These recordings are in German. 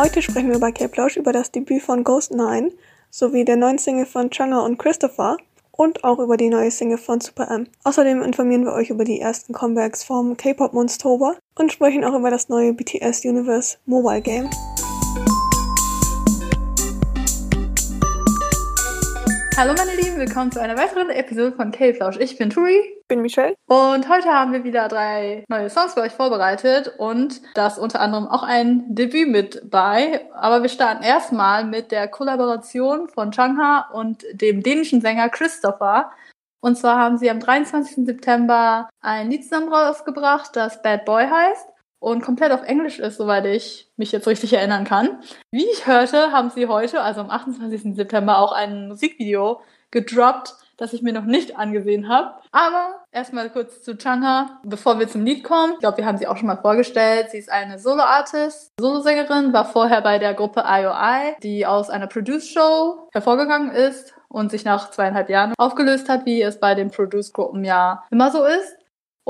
Heute sprechen wir bei K-Plausch über das Debüt von Ghost 9 sowie der neuen Single von Changa und Christopher und auch über die neue Single von Super M. Außerdem informieren wir euch über die ersten Comebacks vom K-Pop Monstober und sprechen auch über das neue BTS Universe Mobile Game. Hallo meine Lieben, willkommen zu einer weiteren Episode von K-Flausch. Ich bin Turi. Ich bin Michelle. Und heute haben wir wieder drei neue Songs für euch vorbereitet und das unter anderem auch ein Debüt mit bei. Aber wir starten erstmal mit der Kollaboration von Changha und dem dänischen Sänger Christopher. Und zwar haben sie am 23. September ein Lied zusammen rausgebracht, das Bad Boy heißt und komplett auf Englisch ist, soweit ich mich jetzt richtig erinnern kann. Wie ich hörte, haben sie heute, also am 28. September, auch ein Musikvideo gedroppt, das ich mir noch nicht angesehen habe. Aber erstmal kurz zu Changha, bevor wir zum Lied kommen. Ich glaube, wir haben sie auch schon mal vorgestellt. Sie ist eine Solo-Artist, Solosängerin, war vorher bei der Gruppe IOI, die aus einer Produce-Show hervorgegangen ist und sich nach zweieinhalb Jahren aufgelöst hat, wie es bei den Produce-Gruppen ja immer so ist.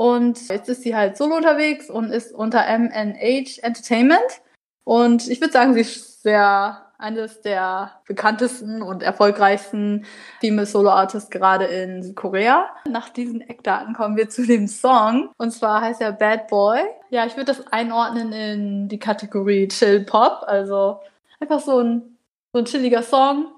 Und jetzt ist sie halt solo unterwegs und ist unter MNH Entertainment. Und ich würde sagen, sie ist sehr eines der bekanntesten und erfolgreichsten Female Solo Artists gerade in Südkorea. Nach diesen Eckdaten kommen wir zu dem Song. Und zwar heißt er Bad Boy. Ja, ich würde das einordnen in die Kategorie Chill Pop. Also einfach so ein, so ein chilliger Song,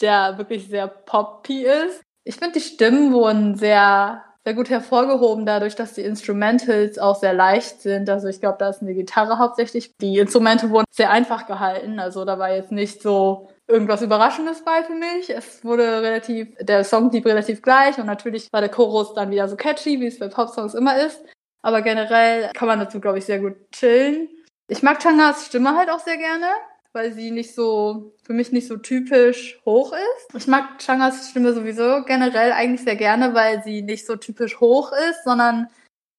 der wirklich sehr poppy ist. Ich finde, die Stimmen wurden sehr sehr gut hervorgehoben, dadurch, dass die Instrumentals auch sehr leicht sind. Also ich glaube, da ist eine Gitarre hauptsächlich. Die Instrumente wurden sehr einfach gehalten. Also da war jetzt nicht so irgendwas Überraschendes bei für mich. Es wurde relativ, der Song blieb relativ gleich und natürlich war der Chorus dann wieder so catchy, wie es bei Popsongs immer ist. Aber generell kann man dazu, glaube ich, sehr gut chillen. Ich mag Changas Stimme halt auch sehr gerne weil sie nicht so, für mich nicht so typisch hoch ist. Ich mag Changas Stimme sowieso generell eigentlich sehr gerne, weil sie nicht so typisch hoch ist, sondern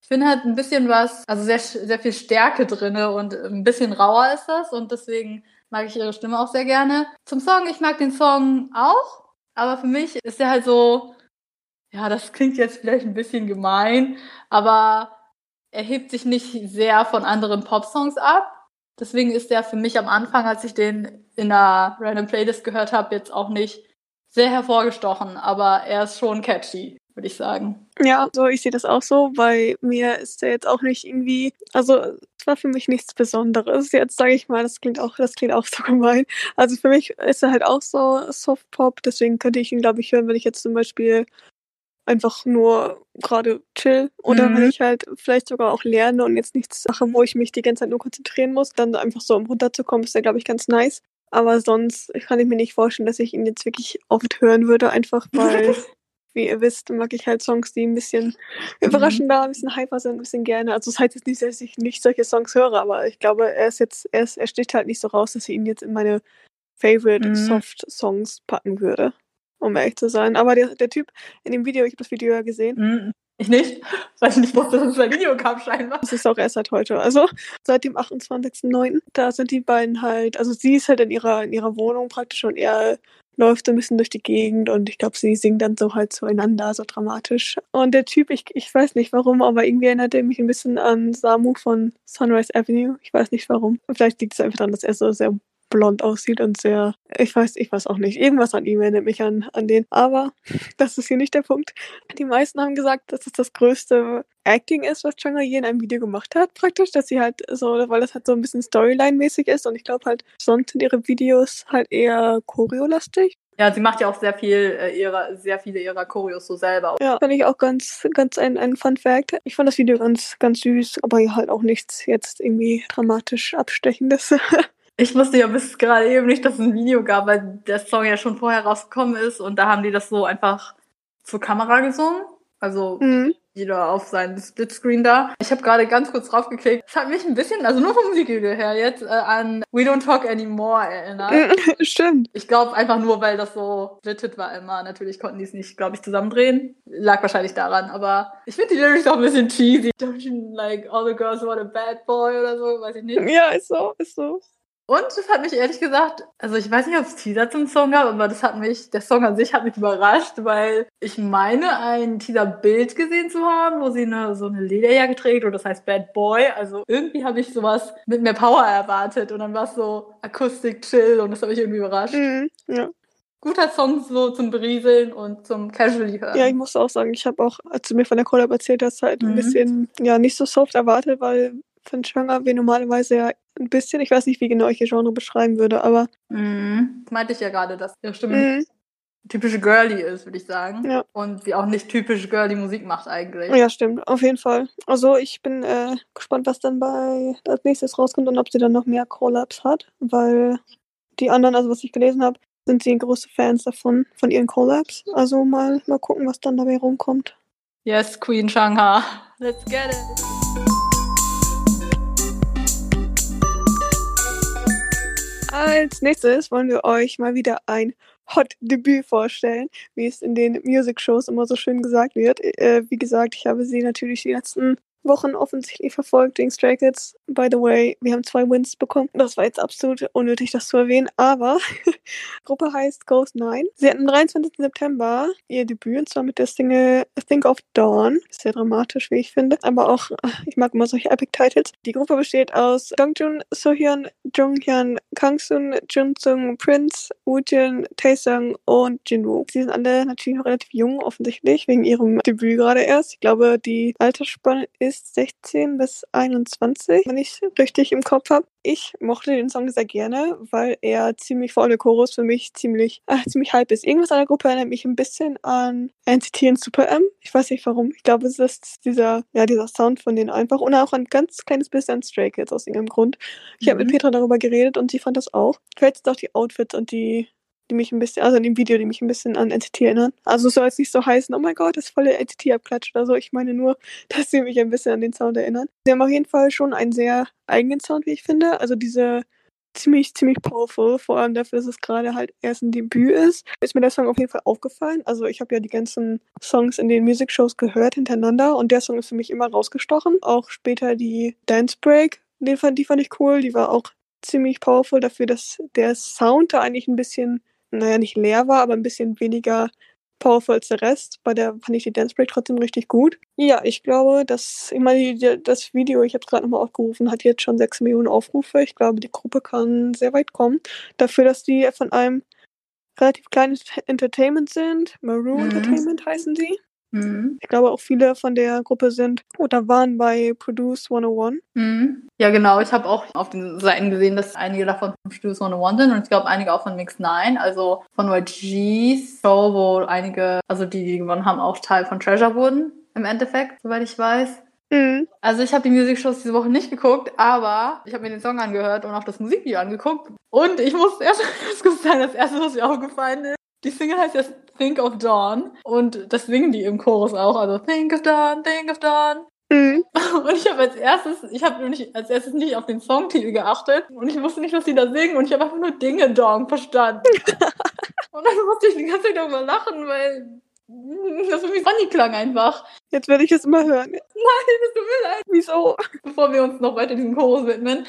ich finde halt ein bisschen was, also sehr, sehr viel Stärke drinne und ein bisschen rauer ist das und deswegen mag ich ihre Stimme auch sehr gerne. Zum Song, ich mag den Song auch, aber für mich ist der halt so, ja, das klingt jetzt vielleicht ein bisschen gemein, aber er hebt sich nicht sehr von anderen Popsongs ab. Deswegen ist der für mich am Anfang, als ich den in einer Random Playlist gehört habe, jetzt auch nicht sehr hervorgestochen, aber er ist schon catchy, würde ich sagen. Ja, so ich sehe das auch so. Bei mir ist der jetzt auch nicht irgendwie, also es war für mich nichts Besonderes. Jetzt sage ich mal, das klingt auch, das klingt auch so gemein. Also für mich ist er halt auch so Soft Pop, deswegen könnte ich ihn, glaube ich, hören, wenn ich jetzt zum Beispiel einfach nur gerade chill oder mhm. wenn ich halt vielleicht sogar auch lerne und jetzt nichts mache, wo ich mich die ganze Zeit nur konzentrieren muss, dann einfach so um runterzukommen, ist ja, glaube ich, ganz nice. Aber sonst kann ich mir nicht vorstellen, dass ich ihn jetzt wirklich oft hören würde, einfach weil, wie ihr wisst, mag ich halt Songs, die ein bisschen mhm. überraschender, ein bisschen hyper sind, ein bisschen gerne. Also es das heißt jetzt nicht, dass ich nicht solche Songs höre, aber ich glaube, er ist jetzt, er, ist, er sticht halt nicht so raus, dass ich ihn jetzt in meine Favorite mhm. Soft Songs packen würde um ehrlich zu sein. Aber der, der Typ in dem Video, ich habe das Video ja gesehen. Mhm. Ich nicht, weil ich nicht wusste, dass es ein Video gab scheinbar. Das ist auch erst seit heute. Also seit dem 28.09. Da sind die beiden halt, also sie ist halt in ihrer, in ihrer Wohnung praktisch und er läuft so ein bisschen durch die Gegend und ich glaube, sie singen dann so halt zueinander, so dramatisch. Und der Typ, ich, ich weiß nicht warum, aber irgendwie erinnert er mich ein bisschen an Samu von Sunrise Avenue. Ich weiß nicht warum. Vielleicht liegt es einfach daran, dass er so sehr blond aussieht und sehr, ich weiß, ich weiß auch nicht, irgendwas an ihm erinnert mich an, an den. Aber das ist hier nicht der Punkt. Die meisten haben gesagt, dass es das größte Acting ist, was Changa je in einem Video gemacht hat, praktisch, dass sie halt so, weil das halt so ein bisschen Storyline-mäßig ist und ich glaube halt, sonst sind ihre Videos halt eher choreolastig. Ja, sie macht ja auch sehr viel äh, ihrer, sehr viele ihrer Choreos so selber. Ja, fand ich auch ganz, ganz ein, ein Fun Fact. Ich fand das Video ganz, ganz süß, aber halt auch nichts jetzt irgendwie dramatisch Abstechendes. Ich wusste ja bis gerade eben nicht, dass es ein Video gab, weil der Song ja schon vorher rausgekommen ist und da haben die das so einfach zur Kamera gesungen. Also mhm. jeder auf seinem Splitscreen da. Ich habe gerade ganz kurz draufgeklickt. Es hat mich ein bisschen, also nur vom Musikvideo her jetzt, äh, an We Don't Talk Anymore erinnert. Stimmt. Ich glaube einfach nur, weil das so splittet war immer. Natürlich konnten die es nicht, glaube ich, zusammendrehen. Lag wahrscheinlich daran, aber ich finde die Lyrics auch ein bisschen cheesy. Don't you like all the girls want a bad boy oder so, weiß ich nicht. Ja, ist so, ist so. Und das hat mich ehrlich gesagt, also ich weiß nicht, ob es Teaser zum Song gab, aber das hat mich, der Song an sich hat mich überrascht, weil ich meine, ein Teaser-Bild gesehen zu haben, wo sie eine, so eine Lederjacke trägt und das heißt Bad Boy. Also irgendwie habe ich sowas mit mehr Power erwartet und dann war es so Akustik, Chill und das habe ich irgendwie überrascht. Mhm, ja. Guter Song so zum Berieseln und zum Casually hören. Ja, ich muss auch sagen, ich habe auch, als du mir von der Collab erzählt hast, halt Mhm. ein bisschen, ja, nicht so soft erwartet, weil von Schwanger wir normalerweise ja ein bisschen, ich weiß nicht, wie genau ich ihr Genre beschreiben würde, aber Mhm. Das meinte ich ja gerade, dass ihre Stimme mhm, typisch girly ist, würde ich sagen. Ja. Und wie auch nicht typisch girly Musik macht eigentlich. ja, stimmt, auf jeden Fall. Also ich bin äh, gespannt, was dann bei als nächstes rauskommt und ob sie dann noch mehr Collabs hat, weil die anderen, also was ich gelesen habe, sind sie große Fans davon, von ihren Collabs. Also mal, mal gucken, was dann dabei rumkommt. Yes, Queen Shangha. Let's get it. Als nächstes wollen wir euch mal wieder ein Hot-Debüt vorstellen, wie es in den Music-Shows immer so schön gesagt wird. Äh, wie gesagt, ich habe sie natürlich die letzten Wochen offensichtlich verfolgt wegen Stray Kids. By the way, wir haben zwei Wins bekommen. Das war jetzt absolut unnötig, das zu erwähnen, aber Gruppe heißt Ghost 9. Sie hatten am 23. September ihr Debüt und zwar mit der Single Think of Dawn. Sehr dramatisch, wie ich finde, aber auch, ich mag immer solche Epic-Titles. Die Gruppe besteht aus Dongjun, Sohyun, Jonghyun, Kangsun, Junsung, Prince, Woojin, Taesung und Jinwoo. Sie sind alle natürlich noch relativ jung, offensichtlich, wegen ihrem Debüt gerade erst. Ich glaube, die Altersspanne ist 16 bis 21, wenn ich es richtig im Kopf habe. Ich mochte den Song sehr gerne, weil er ziemlich, der Chorus für mich ziemlich, äh, ziemlich hype ist. Irgendwas an der Gruppe erinnert mich ein bisschen an NCT und Super M. Ich weiß nicht warum. Ich glaube, es ist dieser, ja, dieser Sound von denen einfach. Und auch ein ganz kleines bisschen an Stray Kids aus irgendeinem Grund. Ich habe Mhm. mit Petra darüber geredet und sie fand das auch. Vielleicht sind auch die Outfits und die, die mich ein bisschen, also in dem Video, die mich ein bisschen an NCT erinnern. Also es soll jetzt nicht so heißen, oh mein Gott, das ist voll der NCT-Abklatsch oder so. Ich meine nur, dass sie mich ein bisschen an den Sound erinnern. Sie haben auf jeden Fall schon einen sehr eigenen Sound, wie ich finde. Also diese ziemlich, ziemlich powerful, vor allem dafür, dass es gerade halt erst ein Debüt ist, ist mir der Song auf jeden Fall aufgefallen. Also ich habe ja die ganzen Songs in den Music-Shows gehört hintereinander und der Song ist für mich immer rausgestochen. Auch später die Dance Break, den fand, die fand ich cool. Die war auch ziemlich powerful dafür, dass der Sound da eigentlich ein bisschen, naja, nicht leer war, aber ein bisschen weniger powerful als der Rest. Bei der fand ich die Dance Break trotzdem richtig gut. Ja, ich glaube, dass, ich meine, das Video, ich habe es gerade nochmal aufgerufen, hat jetzt schon 6 Millionen Aufrufe. Ich glaube, die Gruppe kann sehr weit kommen. Dafür, dass die von einem relativ kleinen Entertainment sind. Maroon Mhm. Entertainment heißen sie. Mhm. Ich glaube, auch viele von der Gruppe sind oder waren bei Produce 101. Mhm. Ja, genau. Ich habe auch auf den Seiten gesehen, dass einige davon von Studios 101 sind und ich glaube einige auch von Mix 9, also von YG's Show, wo einige, also die, die gewonnen haben, auch Teil von Treasure wurden, im Endeffekt, soweit ich weiß. Mhm. Also ich habe die Music-Shows diese Woche nicht geguckt, aber ich habe mir den Song angehört und auch das Musikvideo angeguckt. Und ich muss erst sagen, das erste, was mir aufgefallen ist, die Single heißt jetzt Think of Dawn und das singen die im Chorus auch, also Think of Dawn, Think of Dawn. Mhm. Und ich habe als erstes, ich habe nämlich als erstes nicht auf den Songtitel geachtet und ich wusste nicht, was die da singen und ich habe einfach nur Dinge Dong verstanden. und dann musste ich die ganze Zeit darüber lachen, weil mm, das für mich funny klang einfach. Jetzt werde ich es immer hören. Nein, das tut mir leid. Wieso? Bevor wir uns noch weiter diesem Chorus widmen,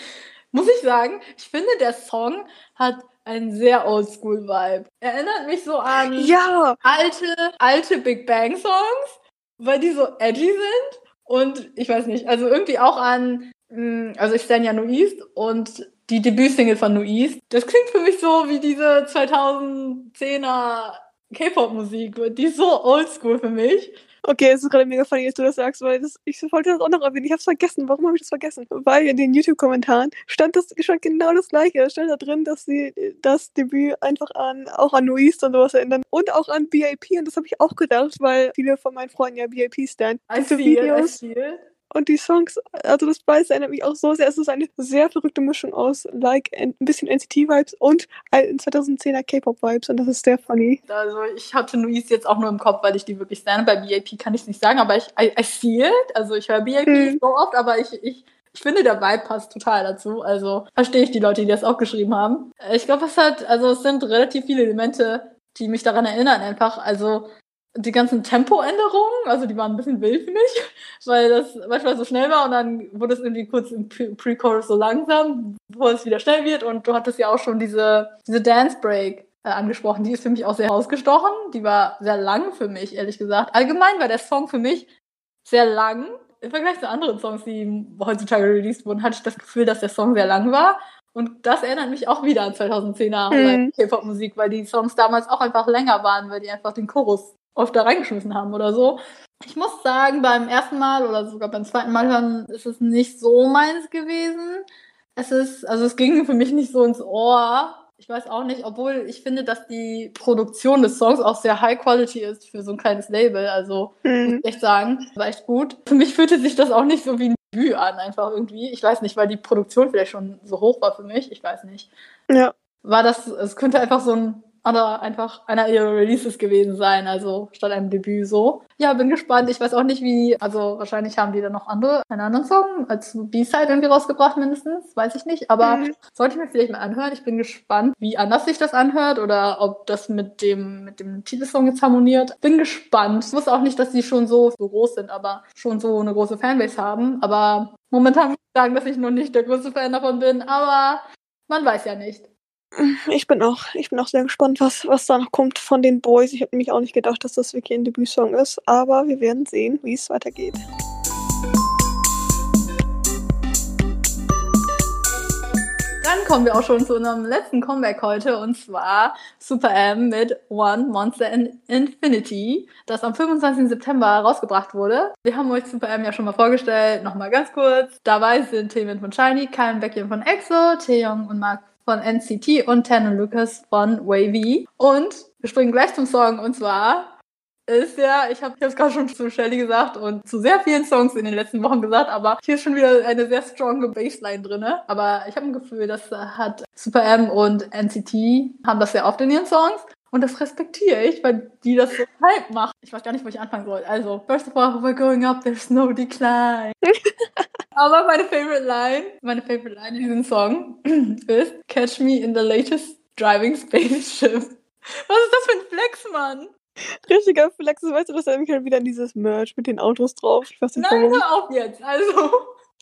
muss ich sagen, ich finde, der Song hat einen sehr Oldschool-Vibe. Erinnert mich so an Ja! alte, alte Big Bang Songs, weil die so edgy sind. Und ich weiß nicht, also irgendwie auch an, mh, also ich stand ja No East und die Debütsingle von No East. Das klingt für mich so wie diese 2010er K-Pop-Musik. Die ist so oldschool für mich. Okay, es ist gerade mega funny, dass du das sagst, weil das, ich wollte das auch noch erwähnen. Ich hab's vergessen. Warum habe ich das vergessen? Weil in den YouTube-Kommentaren stand das stand genau das gleiche. Es stand da drin, dass sie das Debüt einfach an auch an Noise und sowas erinnern. Und auch an BIP. Und das habe ich auch gedacht, weil viele von meinen Freunden ja BIP stand. I Diese feel, I Videos feel. Und die Songs, also das beides erinnert mich auch so sehr. Es ist eine sehr verrückte Mischung aus like ein bisschen NCT-Vibes und alten 2010er K-Pop-Vibes. Und das ist sehr funny. Also ich hatte Nuis jetzt auch nur im Kopf, weil ich die wirklich stande. Bei BIP kann ich es nicht sagen, aber ich I, I feel it. Also ich höre BIP Mhm. nicht so oft, aber ich, ich, ich finde, der Vibe passt total dazu. Also verstehe ich die Leute, die das auch geschrieben haben. Äh, Ich glaube, es hat, also es sind relativ viele Elemente, die mich daran erinnern einfach. Also die ganzen Tempoänderungen, also die waren ein bisschen wild für mich, weil das manchmal so schnell war und dann wurde es irgendwie kurz im Pre-Chorus so langsam, bevor es wieder schnell wird und du hattest ja auch schon diese, diese Dance Break äh, angesprochen, die ist für mich auch sehr ausgestochen, die war sehr lang für mich, ehrlich gesagt. Allgemein war der Song für mich sehr lang. Im Vergleich zu anderen Songs, die heutzutage released wurden, hatte ich das Gefühl, dass der Song sehr lang war. Und das erinnert mich auch wieder an 2010er mhm. K-Pop-Musik, weil die Songs damals auch einfach länger waren, weil die einfach den Chorus oft da reingeschmissen haben oder so. Ich muss sagen, beim ersten Mal oder sogar beim zweiten Mal hören ist es nicht so meins gewesen. Es ist, also es ging für mich nicht so ins Ohr. Ich weiß auch nicht, obwohl ich finde, dass die Produktion des Songs auch sehr high quality ist für so ein kleines Label. Also, mhm. muss ich echt sagen, war echt gut. Für mich fühlte sich das auch nicht so wie ein Debüt an, einfach irgendwie. Ich weiß nicht, weil die Produktion vielleicht schon so hoch war für mich. Ich weiß nicht. Ja. War das, es könnte einfach so ein oder einfach einer ihrer Releases gewesen sein, also statt einem Debüt so. Ja, bin gespannt. Ich weiß auch nicht, wie, also wahrscheinlich haben die dann noch andere, einen anderen Song als B-Side irgendwie rausgebracht mindestens, weiß ich nicht, aber mhm. sollte ich mir vielleicht mal anhören. Ich bin gespannt, wie anders sich das anhört oder ob das mit dem, mit dem Titelsong jetzt harmoniert. Bin gespannt. Ich wusste auch nicht, dass die schon so, so groß sind, aber schon so eine große Fanbase haben, aber momentan muss ich sagen, dass ich noch nicht der größte Fan davon bin, aber man weiß ja nicht. Ich bin auch, ich bin auch sehr gespannt, was, was da noch kommt von den Boys. Ich habe nämlich auch nicht gedacht, dass das wirklich ein Debütsong ist, aber wir werden sehen, wie es weitergeht. Dann kommen wir auch schon zu unserem letzten Comeback heute und zwar Super M mit One Monster in Infinity, das am 25. September rausgebracht wurde. Wir haben euch Super M ja schon mal vorgestellt, nochmal ganz kurz. Dabei sind Themen von Shiny, Kyle Beckien von EXO, Taeyong und Mark von NCT und Tan Lucas von Wavy. Und wir springen gleich zum Song und zwar ist ja, ich habe es gerade schon zu Shelly gesagt und zu sehr vielen Songs in den letzten Wochen gesagt, aber hier ist schon wieder eine sehr stronge Bassline drinne. Aber ich habe ein Gefühl, das hat Super M und NCT haben das sehr oft in ihren Songs. Und das respektiere ich, weil die das so halb machen. Ich weiß gar nicht, wo ich anfangen soll. Also, first of all, we're going up, there's no decline. Aber meine favorite line, meine favorite line in diesem Song ist Catch me in the latest driving spaceship. Was ist das für ein Flex, Mann? Richtiger Flex, weißt du, das erinnert mich halt wieder an dieses Merch mit den Autos drauf. Ich weiß nicht, Nein, hör auf jetzt, also.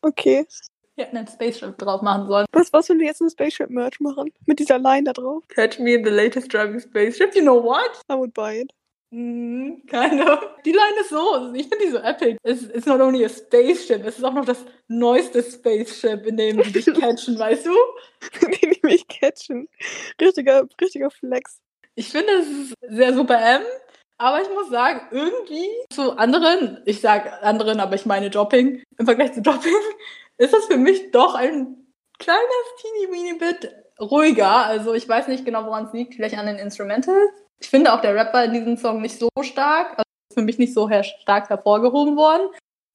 Okay. Wir hätten ein Spaceship drauf machen sollen. Was, was, wenn wir jetzt ein Spaceship-Merch machen? Mit dieser Line da drauf? Catch me in the latest driving spaceship, you know what? I would buy it. Mm, keine. Die Line ist so, ich finde die so epic. Es ist not only a spaceship, es ist auch noch das neueste Spaceship, in dem die dich catchen, weißt du? die, die mich catchen. Richtiger, richtiger Flex. Ich finde, es ist sehr super M. Aber ich muss sagen, irgendwie zu anderen, ich sag anderen, aber ich meine Dropping, im Vergleich zu Dropping, ist das für mich doch ein kleines teeny weeny bit ruhiger. Also ich weiß nicht genau, woran es liegt. Vielleicht an den Instrumentals. Ich finde auch der Rapper in diesem Song nicht so stark. Also ist für mich nicht so her stark hervorgehoben worden.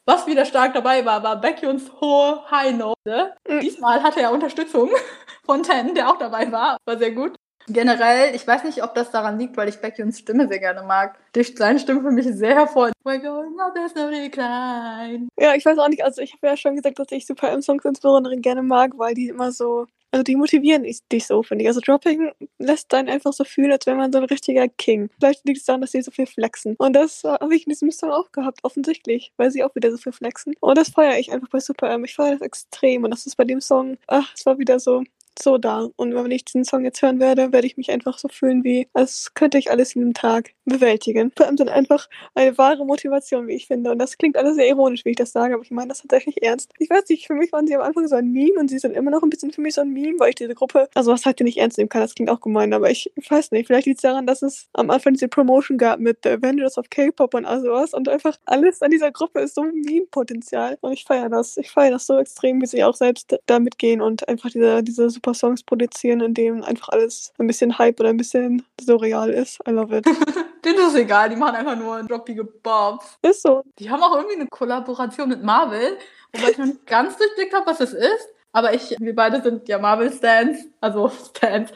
Was wieder stark dabei war, war Baekhyuns hohe High Note. Mhm. Diesmal hatte er Unterstützung von Ten, der auch dabei war. War sehr gut. Generell, ich weiß nicht, ob das daran liegt, weil ich Baekhyuns Stimme sehr gerne mag. Dicht seine Stimme für mich sehr hervor. We're going up, there's no decline. Ja, ich weiß auch nicht, also ich habe ja schon gesagt, dass ich Super M-Songs insbesondere gerne mag, weil die immer so also die motivieren dich so, finde ich. Also Dropping lässt einen einfach so fühlen, als wäre man so ein richtiger King. Vielleicht liegt es daran, dass sie so viel flexen. Und das habe ich in diesem Song auch gehabt, offensichtlich, weil sie auch wieder so viel flexen. Und das feiere ich einfach bei Super M. Ich feiere das extrem. Und das ist bei dem Song, ach, es war wieder so, so da. Und wenn ich diesen Song jetzt hören werde, werde ich mich einfach so fühlen, wie als könnte ich alles in einem Tag bewältigen. Vor allem dann einfach eine wahre Motivation, wie ich finde. Und das klingt alles sehr ironisch, wie ich das sage, aber ich meine das tatsächlich ernst. Ich weiß nicht, für mich waren sie am Anfang so ein Meme und sie sind immer noch ein bisschen für mich so ein Meme, weil ich diese Gruppe, also was halt nicht ernst nehmen kann, das klingt auch gemein, aber ich weiß nicht, vielleicht liegt es daran, dass es am Anfang diese Promotion gab mit The Avengers of K-Pop und all sowas und einfach alles an dieser Gruppe ist so ein Meme-Potenzial und ich feiere das. Ich feiere das so extrem, wie sie auch selbst da mitgehen und einfach diese, diese super Songs produzieren, in denen einfach alles ein bisschen Hype oder ein bisschen surreal ist. I love it. Denen ist es egal, die machen einfach nur droppige Bobs. Ist so. Die haben auch irgendwie eine Kollaboration mit Marvel, wobei ich noch nicht ganz durchblickt habe, was das ist. Aber ich, wir beide sind ja Marvel-Stans, also Stans.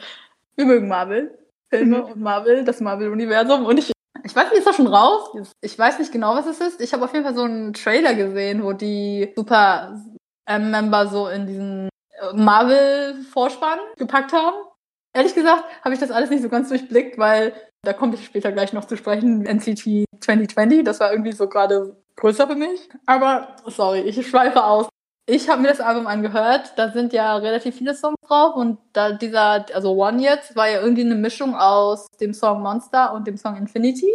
Wir mögen Marvel. Filme mhm. und Marvel, das Marvel-Universum. Und ich, ich weiß nicht, ist das schon raus? Ich weiß nicht genau, was es ist. Ich habe auf jeden Fall so einen Trailer gesehen, wo die Super-Member so in diesen Marvel-Vorspann gepackt haben. Ehrlich gesagt habe ich das alles nicht so ganz durchblickt, weil da komme ich später gleich noch zu sprechen. NCT 2020, das war irgendwie so gerade größer für mich. Aber sorry, ich schweife aus. Ich habe mir das Album angehört, da sind ja relativ viele Songs drauf und da dieser, also One jetzt, war ja irgendwie eine Mischung aus dem Song Monster und dem Song Infinity.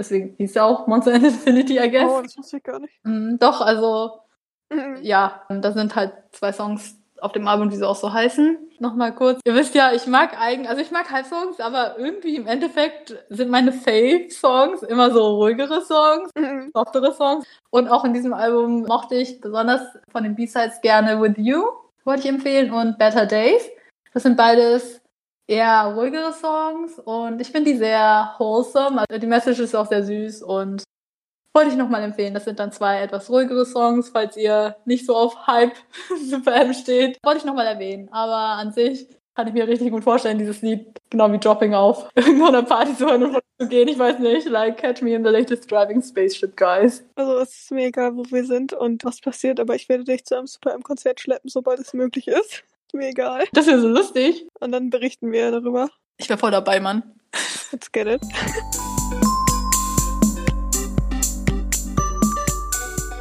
Deswegen hieß ja auch Monster and Infinity, I guess. Oh, das wusste ich gar nicht. Mm, doch, also Mhm. ja, da sind halt zwei Songs auf dem Album, die so auch so heißen. Nochmal kurz. Ihr wisst ja, ich mag eigentlich, also ich mag Hype-Songs, aber irgendwie im Endeffekt sind meine Fave-Songs immer so ruhigere Songs, Mhm. softere Songs. Und auch in diesem Album mochte ich besonders von den B-Sides gerne With You, wollte ich empfehlen, und Better Days. Das sind beides eher ruhigere Songs und ich finde die sehr wholesome. Also die Message ist auch sehr süß und wollte ich nochmal empfehlen. Das sind dann zwei etwas ruhigere Songs, falls ihr nicht so auf Hype Super M steht. Wollte ich nochmal erwähnen. Aber an sich kann ich mir richtig gut vorstellen, dieses Lied genau wie Dropping auf irgendeiner Party zu hören und zu gehen. Ich weiß nicht, like Catch Me in the Latest Driving Spaceship, guys. Also es ist mir egal, wo wir sind und was passiert, aber ich werde dich zu einem Super M-Konzert schleppen, sobald es möglich ist. Ist mir egal. Das wäre so lustig. Und dann berichten wir darüber. Ich wäre voll dabei, Mann. Let's get it.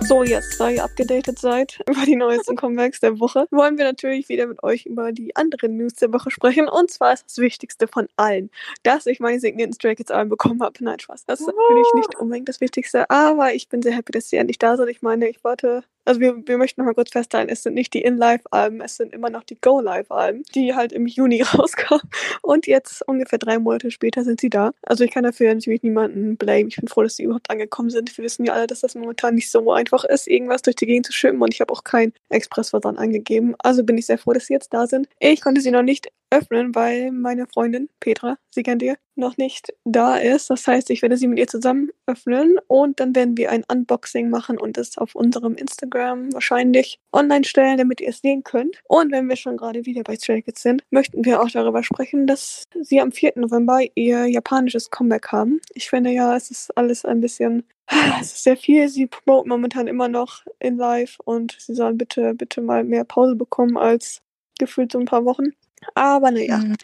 So, jetzt, da ihr abgedatet seid über die neuesten Comebacks der Woche, wollen wir natürlich wieder mit euch über die anderen News der Woche sprechen. Und zwar ist das Wichtigste von allen, dass ich meine signierten Stray Kids Alben bekommen habe. Nein, Spaß. Das ist natürlich nicht unbedingt das Wichtigste, aber ich bin sehr happy, dass sie endlich da sind. Ich meine, ich warte also wir, wir möchten nochmal kurz festhalten, es sind nicht die In-Live-Alben, es sind immer noch die Go-Live-Alben, die halt im Juni rauskamen. Und jetzt, ungefähr drei Monate später, sind sie da. Also ich kann dafür natürlich niemanden blame. Ich bin froh, dass sie überhaupt angekommen sind. Wir wissen ja alle, dass das momentan nicht so einfach ist, irgendwas durch die Gegend zu schippen. Und ich habe auch keinen Expressversand angegeben. Also bin ich sehr froh, dass sie jetzt da sind. Ich konnte sie noch nicht öffnen, weil meine Freundin Petra, sie kennt ihr, noch nicht da ist. Das heißt, ich werde sie mit ihr zusammen öffnen und dann werden wir ein Unboxing machen und es auf unserem Instagram wahrscheinlich online stellen, damit ihr es sehen könnt. Und wenn wir schon gerade wieder bei Stray Kids sind, möchten wir auch darüber sprechen, dass sie am 4. November ihr japanisches Comeback haben. Ich finde ja, es ist alles ein bisschen es ist sehr viel. Sie promoten momentan immer noch in live und sie sollen bitte, bitte mal mehr Pause bekommen als gefühlt so ein paar Wochen. Aber naja, Mhm.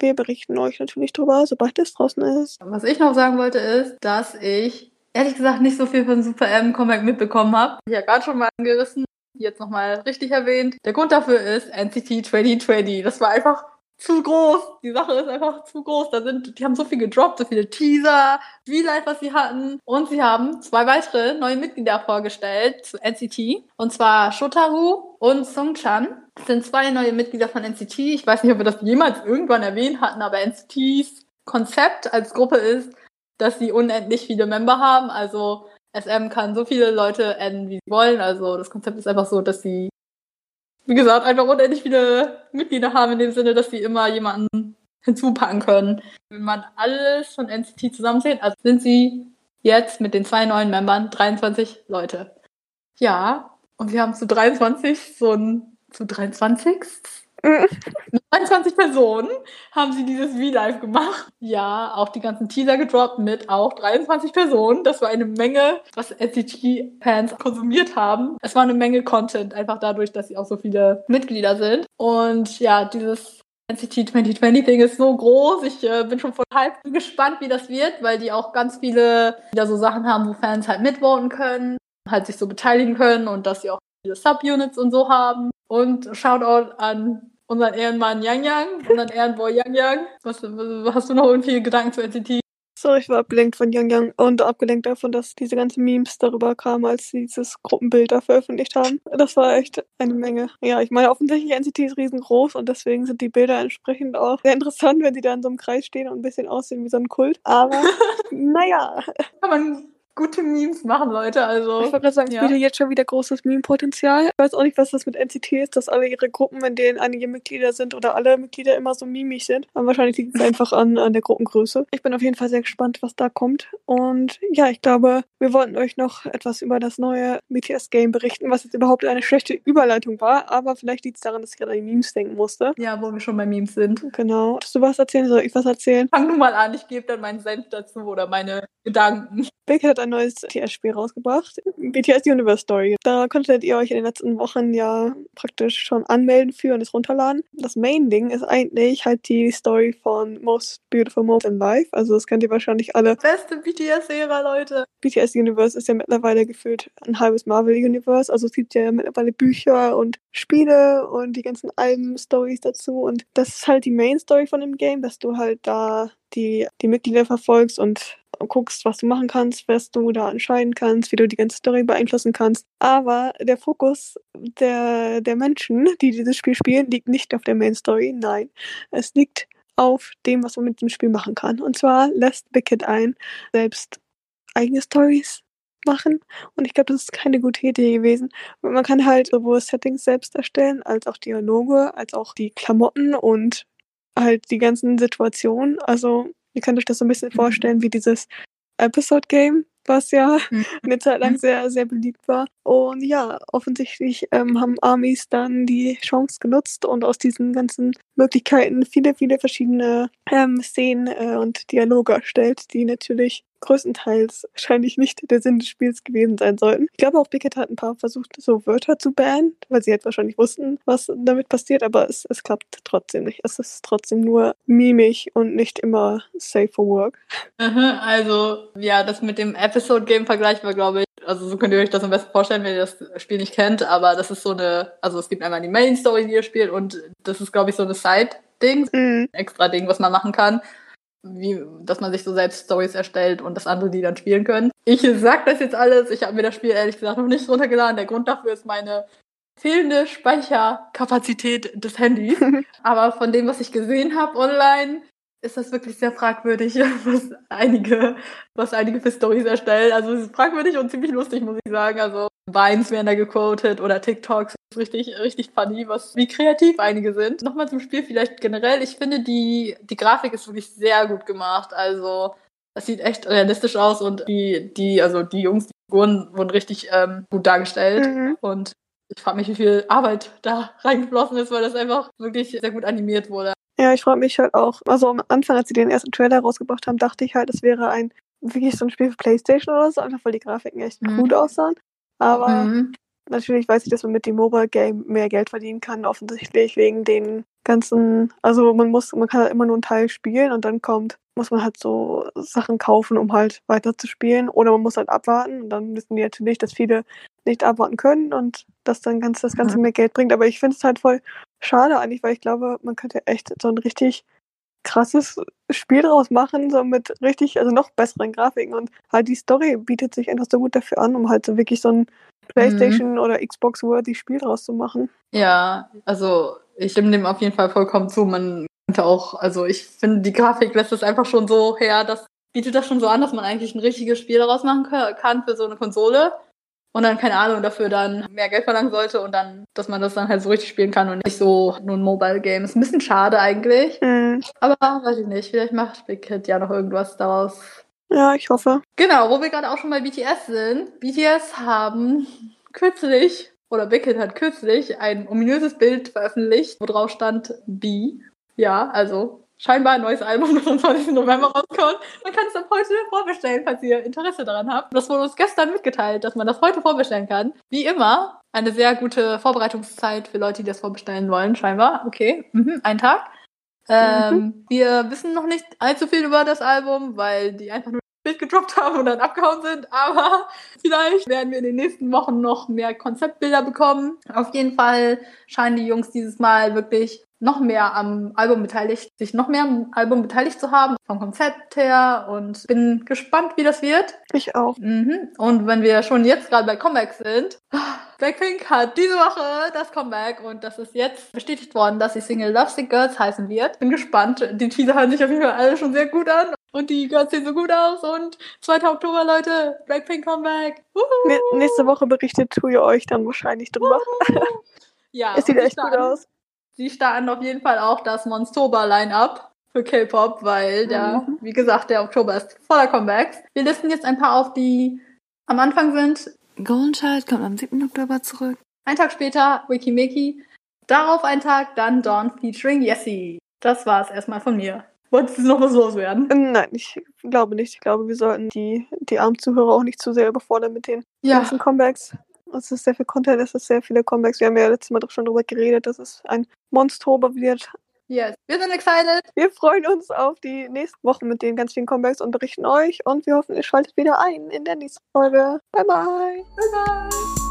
wir berichten euch natürlich drüber, sobald es draußen ist. Was ich noch sagen wollte, ist, dass ich ehrlich gesagt nicht so viel von Super M Comeback mitbekommen habe. Ich habe gerade schon mal angerissen, jetzt nochmal richtig erwähnt. Der Grund dafür ist NCT 2020. Das war einfach zu groß. Die Sache ist einfach zu groß. Da sind, die haben so viel gedroppt, so viele Teaser, wie live, was sie hatten. Und sie haben zwei weitere neue Mitglieder vorgestellt zu NCT. Und zwar Shotaru und Sungchan. Das sind zwei neue Mitglieder von NCT. Ich weiß nicht, ob wir das jemals irgendwann erwähnt hatten, aber NCTs Konzept als Gruppe ist, dass sie unendlich viele Member haben. Also SM kann so viele Leute adden, wie sie wollen. Also das Konzept ist einfach so, dass sie, wie gesagt, einfach unendlich viele Mitglieder haben, in dem Sinne, dass sie immer jemanden hinzupacken können. Wenn man alles von NCT zusammenzählt, also sind sie jetzt mit den zwei neuen Membern 23 Leute. Ja, und wir haben zu 23 so ein, zu 23? 23 Personen haben sie dieses V-Live gemacht. Ja, auch die ganzen Teaser gedroppt mit auch 23 Personen. Das war eine Menge, was NCT-Fans konsumiert haben. Es war eine Menge Content, einfach dadurch, dass sie auch so viele Mitglieder sind. Und ja, dieses NCT 2020-Ding ist so groß. Ich äh, bin schon voll bin gespannt, wie das wird, weil die auch ganz viele wieder so Sachen haben, wo Fans halt mitvoten können, halt sich so beteiligen können und dass sie auch viele Subunits und so haben. Und Shoutout an unseren Ehrenmann Yang Yang, unseren Ehrenboy Yang Yang. Was, was, hast du noch irgendwie Gedanken zu NCT? So, ich war abgelenkt von Yang Yang und abgelenkt davon, dass diese ganzen Memes darüber kamen, als sie dieses Gruppenbild da veröffentlicht haben. Das war echt eine Menge. Ja, ich meine, offensichtlich NCT ist riesengroß und deswegen sind die Bilder entsprechend auch sehr interessant, wenn sie da in so einem Kreis stehen und ein bisschen aussehen wie so ein Kult. Aber naja, Kann man gute Memes machen, Leute. Also ich wollte gerade sagen, es ja. bietet jetzt schon wieder großes Meme-Potenzial. Ich weiß auch nicht, was das mit NCT ist, dass alle ihre Gruppen, in denen einige Mitglieder sind oder alle Mitglieder immer so mimig sind. Aber wahrscheinlich liegt es einfach an, an der Gruppengröße. Ich bin auf jeden Fall sehr gespannt, was da kommt. Und ja, ich glaube, wir wollten euch noch etwas über das neue BTS-Game berichten, was jetzt überhaupt eine schlechte Überleitung war. Aber vielleicht liegt es daran, dass ich gerade an die Memes denken musste. ja, wo wir schon bei Memes sind. Genau. Willst du was erzählen? Soll ich was erzählen? Fang du mal an, ich gebe dann meinen Senf dazu oder meine Gedanken. Beck hat ein neues BTS-Spiel rausgebracht. BTS Universe Story. Da konntet ihr euch in den letzten Wochen ja praktisch schon anmelden für und es runterladen. Das Main-Ding ist eigentlich halt die Story von Most Beautiful Moment in Life. Also das kennt ihr wahrscheinlich alle. Beste BTS-Ära, Leute. BTS Universe ist ja mittlerweile gefühlt ein halbes Marvel-Universe. Also es gibt ja mittlerweile Bücher und Spiele und die ganzen Alben-Stories dazu. Und das ist halt die Main-Story von dem Game, dass du halt da die, die Mitglieder verfolgst und guckst, was du machen kannst, was du da entscheiden kannst, wie du die ganze Story beeinflussen kannst. Aber der Fokus der, der Menschen, die dieses Spiel spielen, liegt nicht auf der Main Story. Nein, es liegt auf dem, was man mit dem Spiel machen kann. Und zwar lässt Bickett ein, selbst eigene Stories machen. Und ich glaube, das ist keine gute Idee gewesen. Man kann halt sowohl Settings selbst erstellen, als auch Dialoge, als auch die Klamotten und halt die ganzen Situationen. Also ihr könnt euch das so ein bisschen mhm. vorstellen wie dieses Episode Game, was ja mhm. eine Zeit lang sehr, sehr beliebt war. Und ja, offensichtlich ähm, haben Armies dann die Chance genutzt und aus diesen ganzen Möglichkeiten viele, viele verschiedene ähm, Szenen äh, und Dialoge erstellt, die natürlich größtenteils wahrscheinlich nicht der Sinn des Spiels gewesen sein sollten. Ich glaube auch Bickett hat ein paar versucht, so Wörter zu bannen, weil sie halt wahrscheinlich wussten, was damit passiert, aber es, es klappt trotzdem nicht. Es ist trotzdem nur mimig und nicht immer safe for work. Also, ja, das mit dem Episode-Game vergleichen wir, glaube ich. Also, so könnt ihr euch das am besten vorstellen, wenn ihr das Spiel nicht kennt, aber das ist so eine, also es gibt einmal die Main-Story, die ihr spielt und das ist, glaube ich, so eine Side-Ding, mhm. extra Ding, was man machen kann wie, dass man sich so selbst Stories erstellt und dass andere die dann spielen können. Ich sag das jetzt alles. Ich habe mir das Spiel ehrlich gesagt noch nicht runtergeladen. Der Grund dafür ist meine fehlende Speicherkapazität des Handys. Aber von dem, was ich gesehen habe online, ist das wirklich sehr fragwürdig, was einige, was einige für Stories erstellen. Also es ist fragwürdig und ziemlich lustig, muss ich sagen. Also Vines werden da gequotet oder TikToks. Das ist richtig, richtig funny, was, wie kreativ einige sind. Nochmal zum Spiel vielleicht generell. Ich finde, die, die Grafik ist wirklich sehr gut gemacht. Also, das sieht echt realistisch aus und die, die, also die Jungs, die Figuren wurden richtig ähm, gut dargestellt. Mhm. Und ich frage mich, wie viel Arbeit da reingeflossen ist, weil das einfach wirklich sehr gut animiert wurde. Ja, ich frage mich halt auch, also am Anfang, als sie den ersten Trailer rausgebracht haben, dachte ich halt, es wäre ein wirklich so ein Spiel für Playstation oder so, einfach weil die Grafiken echt mhm. gut aussahen. Aber mhm. natürlich weiß ich, dass man mit dem Mobile Game mehr Geld verdienen kann, offensichtlich wegen den ganzen, also man muss, man kann halt immer nur einen Teil spielen und dann kommt, muss man halt so Sachen kaufen, um halt weiter zu spielen. Oder man muss halt abwarten und dann wissen die natürlich, dass viele nicht abwarten können und dass dann ganz, das Ganze mhm. mehr Geld bringt. Aber ich finde es halt voll schade eigentlich, weil ich glaube, man könnte echt so ein richtig krasses Spiel draus machen, so mit richtig, also noch besseren Grafiken und halt die Story bietet sich einfach so gut dafür an, um halt so wirklich so ein PlayStation mhm. oder Xbox-worthy Spiel draus zu machen. Ja, also ich stimme dem auf jeden Fall vollkommen zu. Man könnte auch, also ich finde, die Grafik lässt es einfach schon so her, das bietet das schon so an, dass man eigentlich ein richtiges Spiel daraus machen kann für so eine Konsole und dann, keine Ahnung, dafür dann mehr Geld verlangen sollte und dann, dass man das dann halt so richtig spielen kann und nicht so nur ein Mobile Game. Ist ein bisschen schade eigentlich. Mhm. Aber weiß ich nicht, vielleicht macht Big Hit ja noch irgendwas daraus. Ja, ich hoffe. Genau, wo wir gerade auch schon bei BTS sind. BTS haben kürzlich, oder Big Hit hat kürzlich ein ominöses Bild veröffentlicht, wo drauf stand B. Ja, also scheinbar ein neues Album, das am 20. November rauskommt. Man kann es ab heute vorbestellen, falls ihr Interesse daran habt. Das wurde uns gestern mitgeteilt, dass man das heute vorbestellen kann. Wie immer, eine sehr gute Vorbereitungszeit für Leute, die das vorbestellen wollen, scheinbar. Okay, mhm, ein Tag. Ähm, mhm. Wir wissen noch nicht allzu viel über das Album, weil die einfach nur ein Bild gedroppt haben und dann abgehauen sind. Aber vielleicht werden wir in den nächsten Wochen noch mehr Konzeptbilder bekommen. Auf jeden Fall scheinen die Jungs dieses Mal wirklich noch mehr am Album beteiligt, sich noch mehr am Album beteiligt zu haben, vom Konzept her und bin gespannt, wie das wird. Ich auch. Mhm. Und wenn wir schon jetzt gerade bei Comebacks sind, Blackpink hat diese Woche das Comeback und das ist jetzt bestätigt worden, dass die Single Love Sick Girls heißen wird. Bin gespannt. Die Teaser hören sich auf jeden Fall alle schon sehr gut an und die Girls sehen so gut aus und 2. Oktober, Leute, Blackpink Comeback. Nächste Woche berichtet Tuyo euch dann wahrscheinlich drüber. ja. Es sieht echt gut aus sie starten auf jeden Fall auch das Monstober-Line-Up für K-Pop, weil der, mhm. wie gesagt, der Oktober ist voller Comebacks. Wir listen jetzt ein paar auf, die am Anfang sind. Golden Child kommt am 7. Oktober zurück. Ein Tag später Wikimeki. Darauf ein Tag, dann Dawn featuring Yessie. Das war's erstmal von mir. Wolltest du noch was loswerden? Nein, ich glaube nicht. Ich glaube, wir sollten die, die armen Zuhörer auch nicht zu sehr überfordern mit den Ja. ganzen Comebacks. Es ist sehr viel Content, es ist sehr viele Comebacks. Wir haben ja letztes Mal doch schon darüber geredet, dass es ein Monster wird. Yes. Wir sind excited. Wir freuen uns auf die nächsten Wochen mit den ganz vielen Comebacks und berichten euch. Und wir hoffen, ihr schaltet wieder ein in der nächsten Folge. Bye, bye. Bye bye.